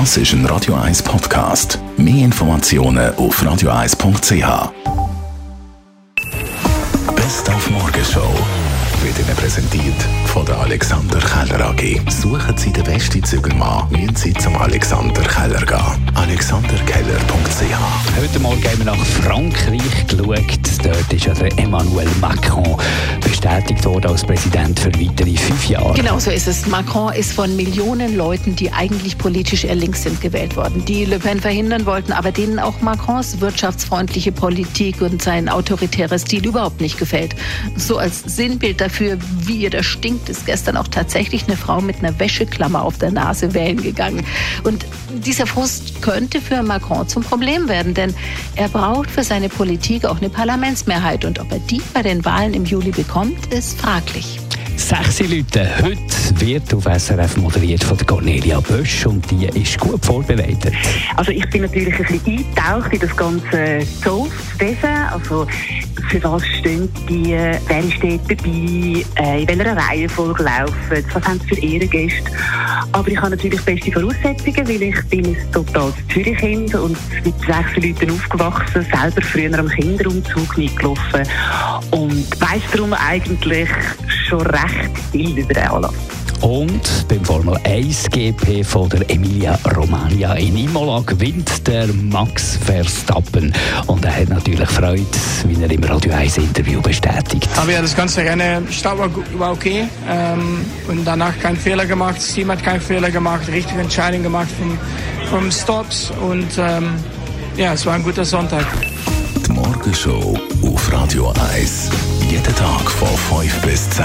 Das ist ein Radio 1 Podcast. Mehr Informationen auf radio1.ch. Best auf Morgenshow wird Ihnen präsentiert von der Alexander Keller AG. Suchen Sie den besten Zügelmann, müssen Sie zum Alexander Keller gehen. AlexanderKeller.ch Heute Morgen haben wir nach Frankreich geschaut. Dort ist ja Emmanuel Macron worden als Präsident für weitere fünf Jahre. Genau so ist es. Macron ist von Millionen Leuten, die eigentlich politisch eher links sind, gewählt worden, die Le Pen verhindern wollten, aber denen auch Macrons wirtschaftsfreundliche Politik und sein autoritärer Stil überhaupt nicht gefällt. So als Sinnbild dafür, wie ihr das stinkt, ist gestern auch tatsächlich eine Frau mit einer Wäscheklammer auf der Nase wählen gegangen. Und dieser Frust könnte für Macron zum Problem werden, denn er braucht für seine Politik auch eine Parlamentsmehrheit. Und ob er die bei den Wahlen im Juli bekommt, ist fraglich. Sechs Leute. Heute wird auf SRF moderiert von der Cornelia Bösch und die ist gut vorbereitet. Also ich bin natürlich ein bisschen eingetaucht in das ganze Zollwesen. Also für was stehen die, wer steht dabei, äh, in welcher Reihenfolge laufen, was haben sie für Ehrengäste. Aber ich habe natürlich beste Voraussetzungen, weil ich bin ein totales Zürichkind und mit sechs Leuten aufgewachsen, selber früher am Kinderumzug mitgelaufen und weiss darum eigentlich schon recht viel über den Anlass. Und beim Formel 1 GP von der Emilia Romagna in Imola gewinnt der Max Verstappen. Und er hat natürlich Freude, wie er im Radio 1 Interview bestätigt. Aber ja, das ganze Rennen, Start war, war okay. Ähm, und danach keinen Fehler gemacht. Das Team hat keinen Fehler gemacht. Richtige Entscheidung gemacht vom, vom Stops. Und ähm, ja, es war ein guter Sonntag. Die Morgenshow auf Radio 1. Jeden Tag von 5 bis 10.